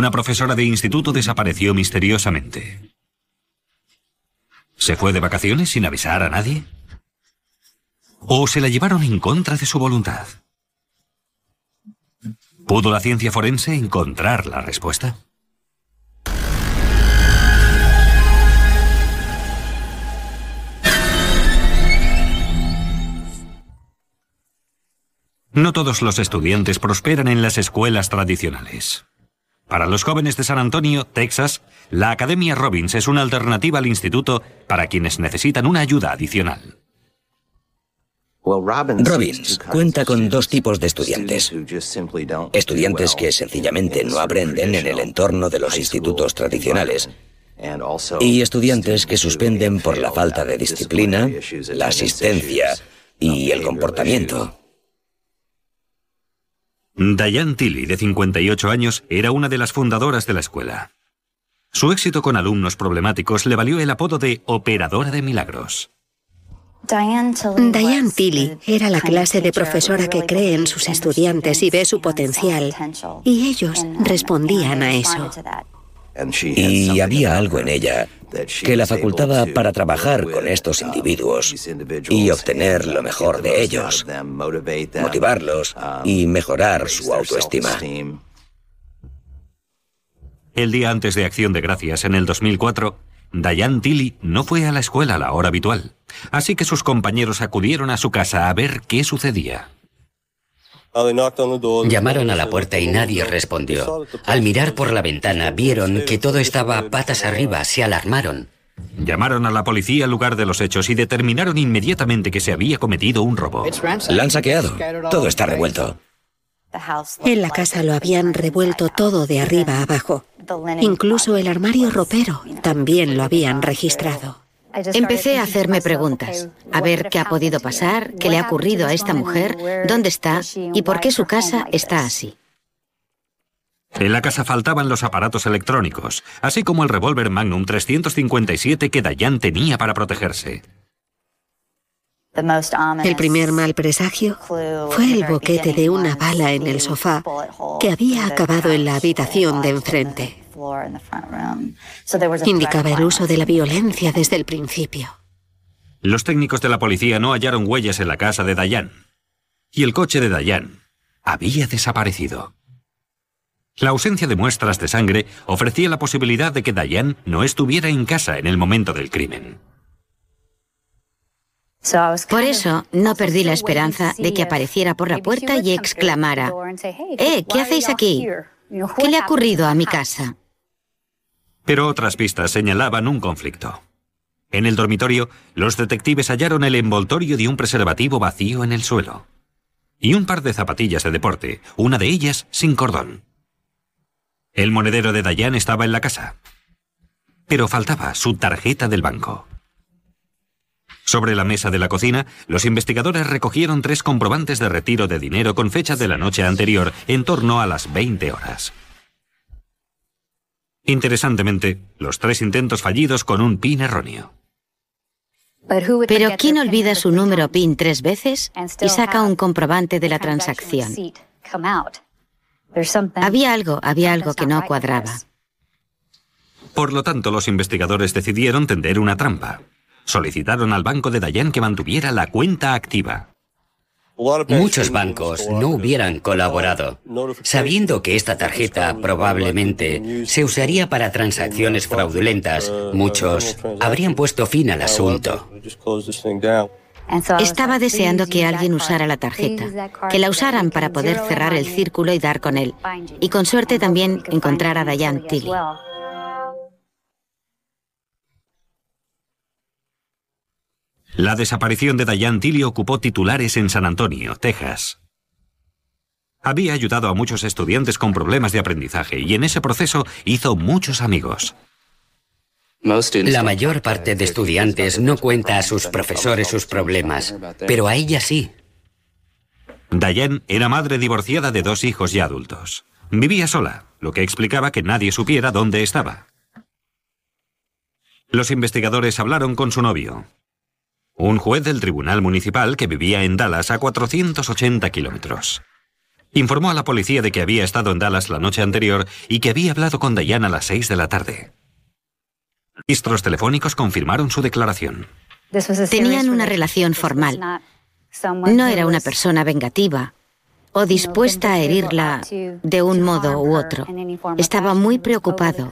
Una profesora de instituto desapareció misteriosamente. ¿Se fue de vacaciones sin avisar a nadie? ¿O se la llevaron en contra de su voluntad? ¿Pudo la ciencia forense encontrar la respuesta? No todos los estudiantes prosperan en las escuelas tradicionales. Para los jóvenes de San Antonio, Texas, la Academia Robbins es una alternativa al instituto para quienes necesitan una ayuda adicional. Robbins cuenta con dos tipos de estudiantes. Estudiantes que sencillamente no aprenden en el entorno de los institutos tradicionales y estudiantes que suspenden por la falta de disciplina, la asistencia y el comportamiento. Diane Tilly, de 58 años, era una de las fundadoras de la escuela. Su éxito con alumnos problemáticos le valió el apodo de operadora de milagros. Diane Tilly era la clase de profesora que cree en sus estudiantes y ve su potencial, y ellos respondían a eso. Y había algo en ella que la facultaba para trabajar con estos individuos y obtener lo mejor de ellos, motivarlos y mejorar su autoestima. El día antes de Acción de Gracias, en el 2004, Diane Tilly no fue a la escuela a la hora habitual, así que sus compañeros acudieron a su casa a ver qué sucedía. Llamaron a la puerta y nadie respondió. Al mirar por la ventana vieron que todo estaba patas arriba, se alarmaron. Llamaron a la policía al lugar de los hechos y determinaron inmediatamente que se había cometido un robo. La han saqueado. Todo está revuelto. En la casa lo habían revuelto todo de arriba a abajo. Incluso el armario ropero también lo habían registrado. Empecé a hacerme preguntas, a ver qué ha podido pasar, qué le ha ocurrido a esta mujer, dónde está y por qué su casa está así. En la casa faltaban los aparatos electrónicos, así como el revólver Magnum 357 que Dayan tenía para protegerse. El primer mal presagio fue el boquete de una bala en el sofá que había acabado en la habitación de enfrente. Indicaba el uso de la violencia desde el principio. Los técnicos de la policía no hallaron huellas en la casa de Dayan. Y el coche de Dayan había desaparecido. La ausencia de muestras de sangre ofrecía la posibilidad de que Dayan no estuviera en casa en el momento del crimen. Por eso no perdí la esperanza de que apareciera por la puerta y exclamara, ¡Eh, ¿qué hacéis aquí? ¿Qué le ha ocurrido a mi casa? Pero otras pistas señalaban un conflicto. En el dormitorio, los detectives hallaron el envoltorio de un preservativo vacío en el suelo. Y un par de zapatillas de deporte, una de ellas sin cordón. El monedero de Dayan estaba en la casa. Pero faltaba su tarjeta del banco. Sobre la mesa de la cocina, los investigadores recogieron tres comprobantes de retiro de dinero con fecha de la noche anterior, en torno a las 20 horas. Interesantemente, los tres intentos fallidos con un PIN erróneo. Pero ¿quién olvida su número PIN tres veces y saca un comprobante de la transacción? Había algo, había algo que no cuadraba. Por lo tanto, los investigadores decidieron tender una trampa. Solicitaron al banco de Dayan que mantuviera la cuenta activa. Muchos bancos no hubieran colaborado, sabiendo que esta tarjeta probablemente se usaría para transacciones fraudulentas. Muchos habrían puesto fin al asunto. Estaba deseando que alguien usara la tarjeta, que la usaran para poder cerrar el círculo y dar con él, y con suerte también encontrar a Diane Tilly. La desaparición de Diane Tilly ocupó titulares en San Antonio, Texas. Había ayudado a muchos estudiantes con problemas de aprendizaje y en ese proceso hizo muchos amigos. La mayor parte de estudiantes no cuenta a sus profesores sus problemas, pero a ella sí. Diane era madre divorciada de dos hijos ya adultos. Vivía sola, lo que explicaba que nadie supiera dónde estaba. Los investigadores hablaron con su novio, un juez del Tribunal Municipal que vivía en Dallas a 480 kilómetros. Informó a la policía de que había estado en Dallas la noche anterior y que había hablado con Diane a las seis de la tarde. Registros telefónicos confirmaron su declaración. Tenían una relación formal. No era una persona vengativa o dispuesta a herirla de un modo u otro. Estaba muy preocupado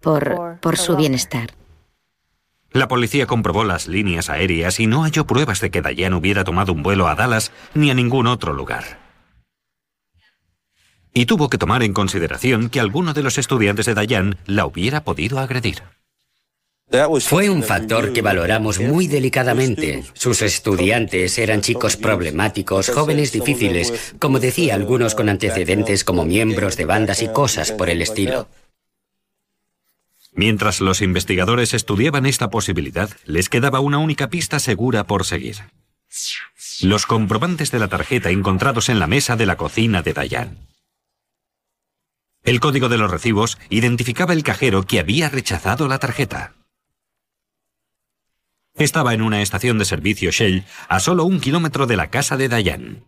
por, por su bienestar. La policía comprobó las líneas aéreas y no halló pruebas de que Diane hubiera tomado un vuelo a Dallas ni a ningún otro lugar. Y tuvo que tomar en consideración que alguno de los estudiantes de Diane la hubiera podido agredir. Fue un factor que valoramos muy delicadamente. Sus estudiantes eran chicos problemáticos, jóvenes difíciles, como decía algunos con antecedentes como miembros de bandas y cosas por el estilo. Mientras los investigadores estudiaban esta posibilidad, les quedaba una única pista segura por seguir. Los comprobantes de la tarjeta encontrados en la mesa de la cocina de Dayan. El código de los recibos identificaba el cajero que había rechazado la tarjeta. Estaba en una estación de servicio Shell a solo un kilómetro de la casa de Dayan.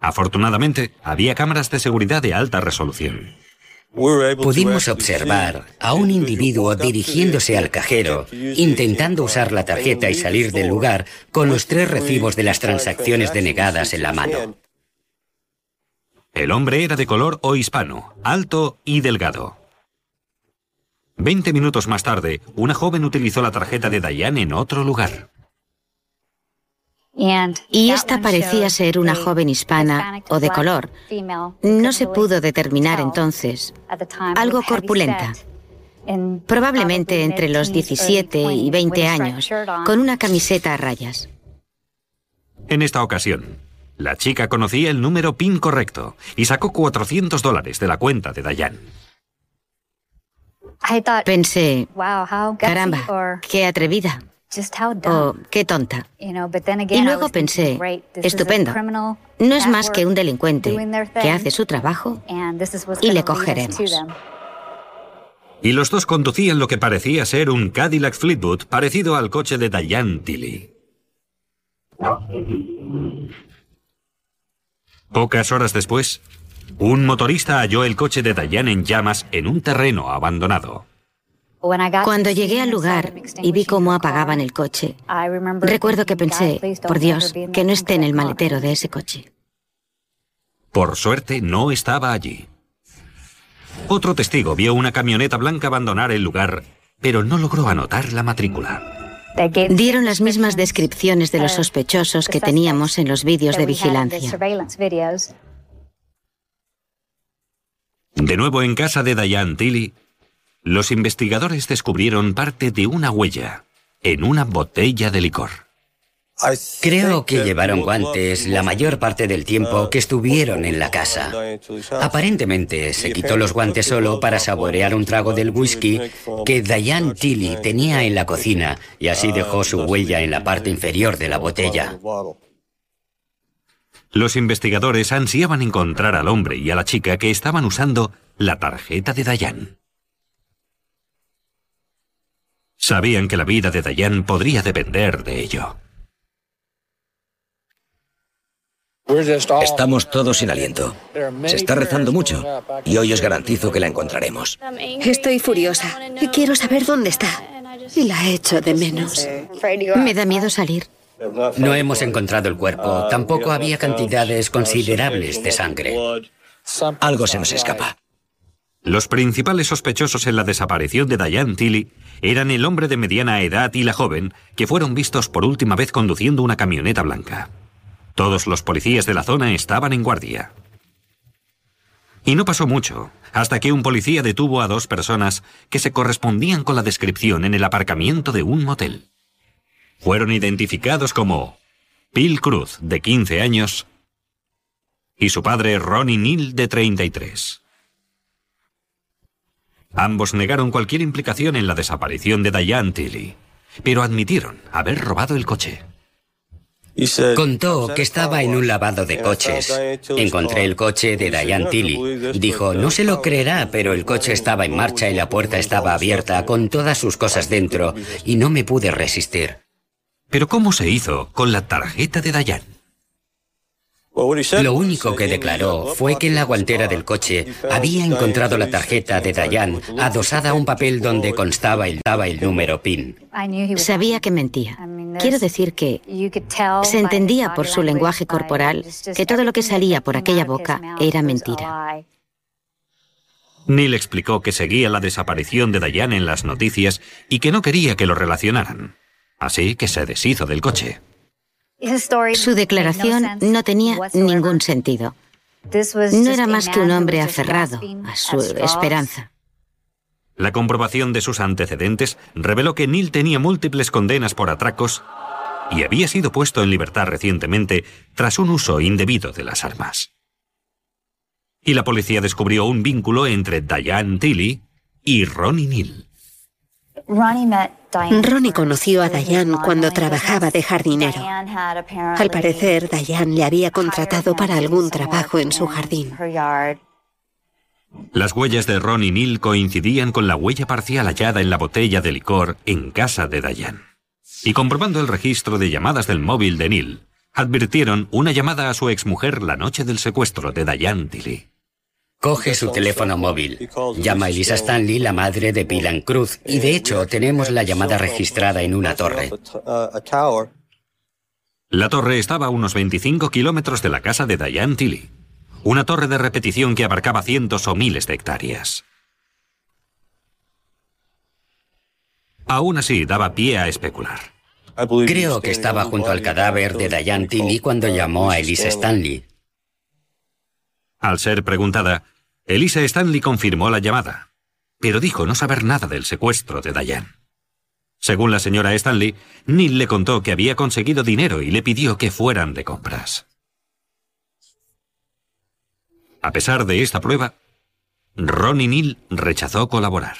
Afortunadamente, había cámaras de seguridad de alta resolución. Pudimos observar a un individuo dirigiéndose al cajero, intentando usar la tarjeta y salir del lugar con los tres recibos de las transacciones denegadas en la mano. El hombre era de color o hispano, alto y delgado. Veinte minutos más tarde, una joven utilizó la tarjeta de Diane en otro lugar. Y esta parecía ser una joven hispana o de color. No se pudo determinar entonces. Algo corpulenta. Probablemente entre los 17 y 20 años, con una camiseta a rayas. En esta ocasión, la chica conocía el número PIN correcto y sacó 400 dólares de la cuenta de Dayan. Pensé, caramba, qué atrevida. Oh, qué tonta. Y luego pensé, estupendo, no es más que un delincuente que hace su trabajo y le cogeremos. Y los dos conducían lo que parecía ser un Cadillac Fleetwood parecido al coche de Diane Tilly. Pocas horas después, un motorista halló el coche de Diane en llamas en un terreno abandonado. Cuando llegué al lugar y vi cómo apagaban el coche, recuerdo que pensé, por Dios, que no esté en el maletero de ese coche. Por suerte, no estaba allí. Otro testigo vio una camioneta blanca abandonar el lugar, pero no logró anotar la matrícula. Dieron las mismas descripciones de los sospechosos que teníamos en los vídeos de vigilancia. De nuevo en casa de Diane Tilly, los investigadores descubrieron parte de una huella en una botella de licor. Creo que llevaron guantes la mayor parte del tiempo que estuvieron en la casa. Aparentemente se quitó los guantes solo para saborear un trago del whisky que Diane Tilly tenía en la cocina y así dejó su huella en la parte inferior de la botella. Los investigadores ansiaban encontrar al hombre y a la chica que estaban usando la tarjeta de Diane. Sabían que la vida de Dayan podría depender de ello. Estamos todos sin aliento. Se está rezando mucho y hoy os garantizo que la encontraremos. Estoy furiosa y quiero saber dónde está. Y la echo de menos. Me da miedo salir. No hemos encontrado el cuerpo. Tampoco había cantidades considerables de sangre. Algo se nos escapa. Los principales sospechosos en la desaparición de Diane Tilly eran el hombre de mediana edad y la joven, que fueron vistos por última vez conduciendo una camioneta blanca. Todos los policías de la zona estaban en guardia. Y no pasó mucho, hasta que un policía detuvo a dos personas que se correspondían con la descripción en el aparcamiento de un motel. Fueron identificados como Bill Cruz, de 15 años, y su padre Ronnie Neal, de 33. Ambos negaron cualquier implicación en la desaparición de Diane Tilly, pero admitieron haber robado el coche. Contó que estaba en un lavado de coches. Encontré el coche de Diane Tilly. Dijo, no se lo creerá, pero el coche estaba en marcha y la puerta estaba abierta con todas sus cosas dentro y no me pude resistir. Pero ¿cómo se hizo con la tarjeta de Diane? Lo único que declaró fue que en la guantera del coche había encontrado la tarjeta de Diane adosada a un papel donde constaba el, el número PIN. Sabía que mentía. Quiero decir que se entendía por su lenguaje corporal que todo lo que salía por aquella boca era mentira. Neil explicó que seguía la desaparición de Diane en las noticias y que no quería que lo relacionaran. Así que se deshizo del coche. Su declaración no tenía ningún sentido. No era más que un hombre aferrado a su esperanza. La comprobación de sus antecedentes reveló que Neil tenía múltiples condenas por atracos y había sido puesto en libertad recientemente tras un uso indebido de las armas. Y la policía descubrió un vínculo entre Diane Tilly y Ronnie Neal. Ronnie conoció a Diane cuando trabajaba de jardinero. Al parecer, Diane le había contratado para algún trabajo en su jardín. Las huellas de Ronnie Neal coincidían con la huella parcial hallada en la botella de licor en casa de Diane. Y comprobando el registro de llamadas del móvil de Neal, advirtieron una llamada a su exmujer la noche del secuestro de Diane Tilly. Coge su teléfono móvil. Llama a Elisa Stanley, la madre de Pilan Cruz, y de hecho tenemos la llamada registrada en una torre. La torre estaba a unos 25 kilómetros de la casa de Diane Tilly. Una torre de repetición que abarcaba cientos o miles de hectáreas. Aún así, daba pie a especular. Creo que estaba junto al cadáver de Diane Tilly cuando llamó a Elisa Stanley. Al ser preguntada, Elisa Stanley confirmó la llamada, pero dijo no saber nada del secuestro de Diane. Según la señora Stanley, Neil le contó que había conseguido dinero y le pidió que fueran de compras. A pesar de esta prueba, Ronnie Neil rechazó colaborar.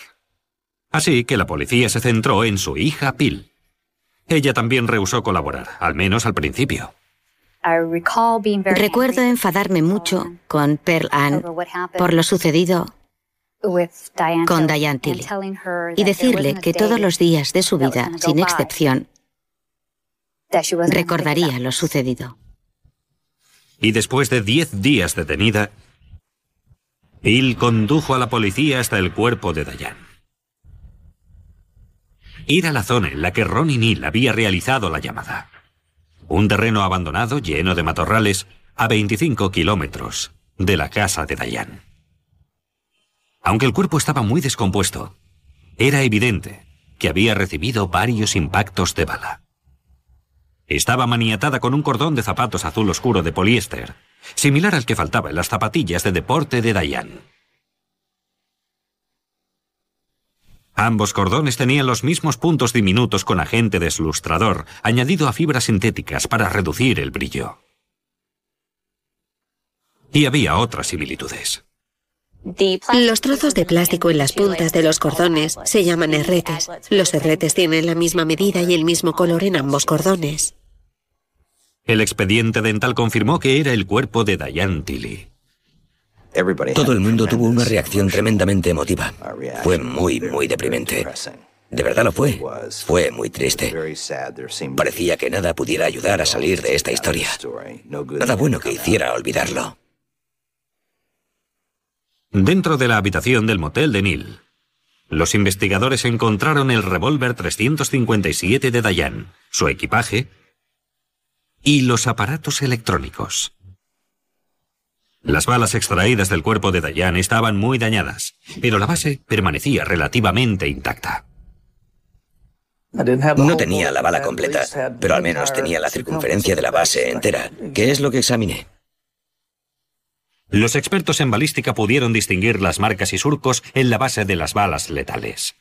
Así que la policía se centró en su hija Pill. Ella también rehusó colaborar, al menos al principio. Recuerdo enfadarme mucho con Pearl Ann por lo sucedido con Diane Tilly y decirle que todos los días de su vida, sin excepción, recordaría lo sucedido. Y después de diez días detenida, Bill condujo a la policía hasta el cuerpo de Diane. Ir a la zona en la que Ronnie Neal había realizado la llamada. Un terreno abandonado lleno de matorrales a 25 kilómetros de la casa de Dayan. Aunque el cuerpo estaba muy descompuesto, era evidente que había recibido varios impactos de bala. Estaba maniatada con un cordón de zapatos azul oscuro de poliéster, similar al que faltaba en las zapatillas de deporte de Dayan. Ambos cordones tenían los mismos puntos diminutos con agente deslustrador, añadido a fibras sintéticas para reducir el brillo. Y había otras similitudes. Los trozos de plástico en las puntas de los cordones se llaman herretes. Los herretes tienen la misma medida y el mismo color en ambos cordones. El expediente dental confirmó que era el cuerpo de Diane Tilly. Todo el mundo tuvo una reacción tremendamente emotiva. Fue muy, muy deprimente. De verdad lo fue. Fue muy triste. Parecía que nada pudiera ayudar a salir de esta historia. Nada bueno que hiciera olvidarlo. Dentro de la habitación del motel de Neil, los investigadores encontraron el revólver 357 de Dayan, su equipaje y los aparatos electrónicos. Las balas extraídas del cuerpo de Dayan estaban muy dañadas, pero la base permanecía relativamente intacta. No tenía la bala completa, pero al menos tenía la circunferencia de la base entera, que es lo que examiné. Los expertos en balística pudieron distinguir las marcas y surcos en la base de las balas letales.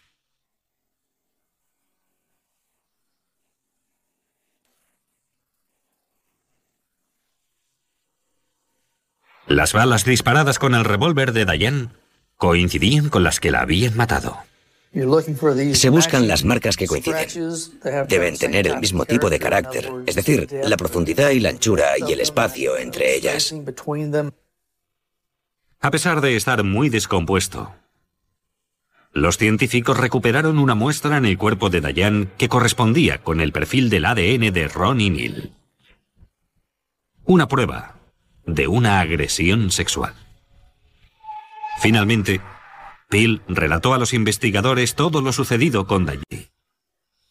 Las balas disparadas con el revólver de Diane coincidían con las que la habían matado. Se buscan las marcas que coinciden. Deben tener el mismo tipo de carácter, es decir, la profundidad y la anchura y el espacio entre ellas. A pesar de estar muy descompuesto, los científicos recuperaron una muestra en el cuerpo de Diane que correspondía con el perfil del ADN de Ronnie Neal. Una prueba de una agresión sexual. Finalmente, Bill relató a los investigadores todo lo sucedido con Diane.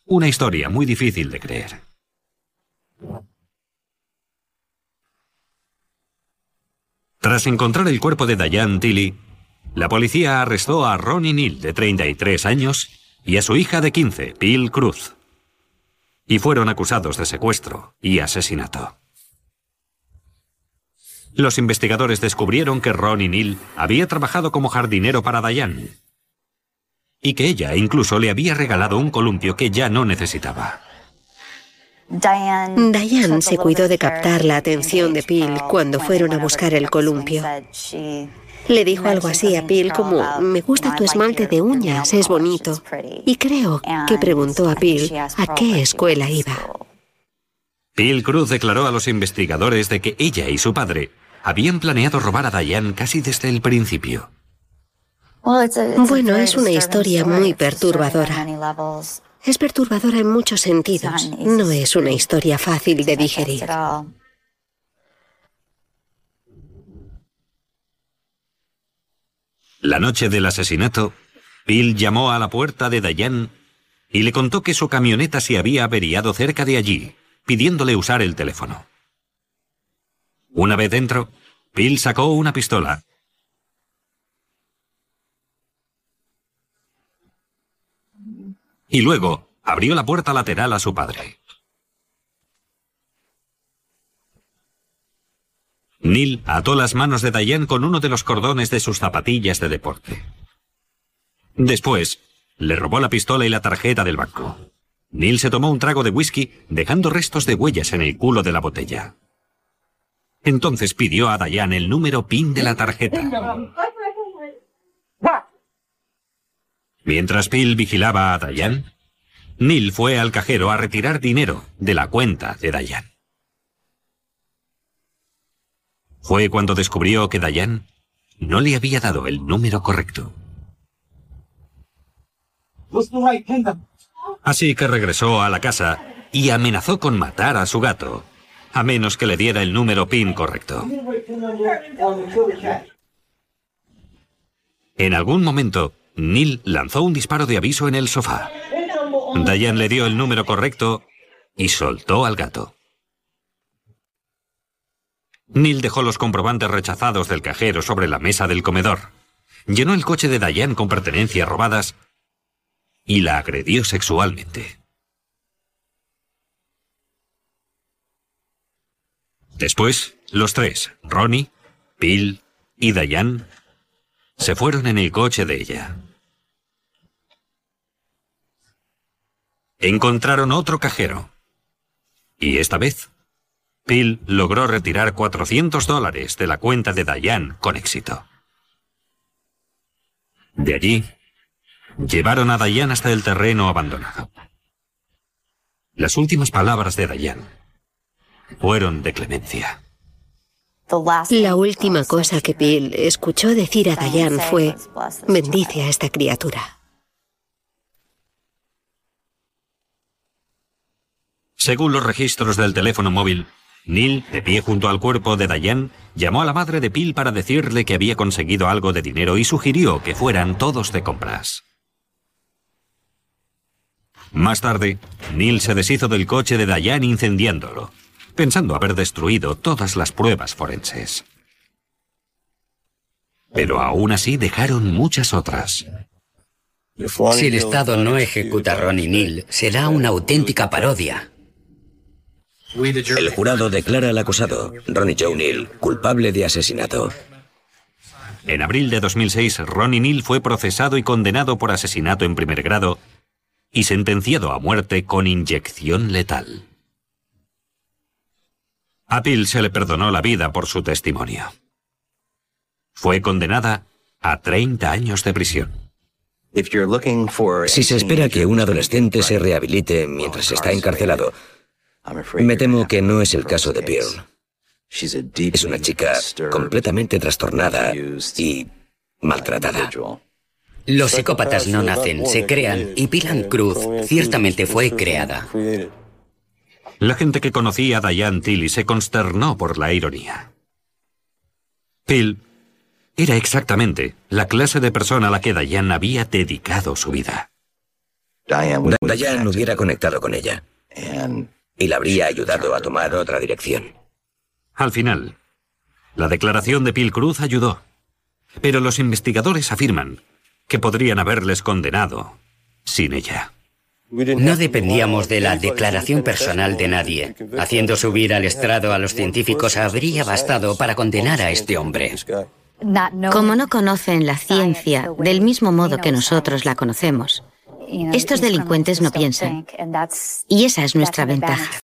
Una historia muy difícil de creer. Tras encontrar el cuerpo de Diane Tilly, la policía arrestó a Ronnie Neal, de 33 años, y a su hija de 15, Bill Cruz, y fueron acusados de secuestro y asesinato. Los investigadores descubrieron que Ronnie Neal había trabajado como jardinero para Diane y que ella incluso le había regalado un columpio que ya no necesitaba. Diane se cuidó de captar la atención de Bill cuando fueron a buscar el columpio. Le dijo algo así a Bill como, me gusta tu esmalte de uñas, es bonito. Y creo que preguntó a Bill a qué escuela iba. Bill Cruz declaró a los investigadores de que ella y su padre habían planeado robar a Diane casi desde el principio. Bueno, es una historia muy perturbadora. Es perturbadora en muchos sentidos. No es una historia fácil de digerir. La noche del asesinato, Bill llamó a la puerta de Diane y le contó que su camioneta se había averiado cerca de allí, pidiéndole usar el teléfono. Una vez dentro, Bill sacó una pistola. Y luego abrió la puerta lateral a su padre. Neil ató las manos de Diane con uno de los cordones de sus zapatillas de deporte. Después, le robó la pistola y la tarjeta del banco. Neil se tomó un trago de whisky, dejando restos de huellas en el culo de la botella. Entonces pidió a Diane el número PIN de la tarjeta. Mientras Bill vigilaba a Diane, Neil fue al cajero a retirar dinero de la cuenta de Diane. Fue cuando descubrió que Diane no le había dado el número correcto. Así que regresó a la casa y amenazó con matar a su gato, a menos que le diera el número PIN correcto. En algún momento, Neil lanzó un disparo de aviso en el sofá. Diane le dio el número correcto y soltó al gato. Neil dejó los comprobantes rechazados del cajero sobre la mesa del comedor, llenó el coche de Diane con pertenencias robadas y la agredió sexualmente. Después, los tres, Ronnie, Bill y Diane, se fueron en el coche de ella. Encontraron otro cajero. Y esta vez Bill logró retirar 400 dólares de la cuenta de Diane con éxito. De allí, llevaron a Diane hasta el terreno abandonado. Las últimas palabras de Diane fueron de clemencia. La última cosa que Bill escuchó decir a Diane fue, bendice a esta criatura. Según los registros del teléfono móvil, Neil, de pie junto al cuerpo de Diane, llamó a la madre de Bill para decirle que había conseguido algo de dinero y sugirió que fueran todos de compras. Más tarde, Neil se deshizo del coche de Diane incendiándolo, pensando haber destruido todas las pruebas forenses. Pero aún así dejaron muchas otras. Si el Estado no ejecuta a Ronnie Neal, será una auténtica parodia. El jurado declara al acusado, Ronnie Joe Neal, culpable de asesinato. En abril de 2006, Ronnie Neal fue procesado y condenado por asesinato en primer grado y sentenciado a muerte con inyección letal. A Bill se le perdonó la vida por su testimonio. Fue condenada a 30 años de prisión. Si se espera que un adolescente se rehabilite mientras está encarcelado, me temo que no es el caso de Byrne. Es una chica completamente trastornada y maltratada. Los psicópatas no nacen, se crean, y Pilan Cruz ciertamente fue creada. La gente que conocía a Diane Tilly se consternó por la ironía. Phil era exactamente la clase de persona a la que Diane había dedicado su vida. Diane hubiera conectado con ella y la habría ayudado a tomar otra dirección. Al final, la declaración de Phil Cruz ayudó, pero los investigadores afirman que podrían haberles condenado sin ella. No dependíamos de la declaración personal de nadie. Haciendo subir al estrado a los científicos habría bastado para condenar a este hombre. Como no conocen la ciencia del mismo modo que nosotros la conocemos, estos delincuentes no piensan. Y esa es nuestra ventaja.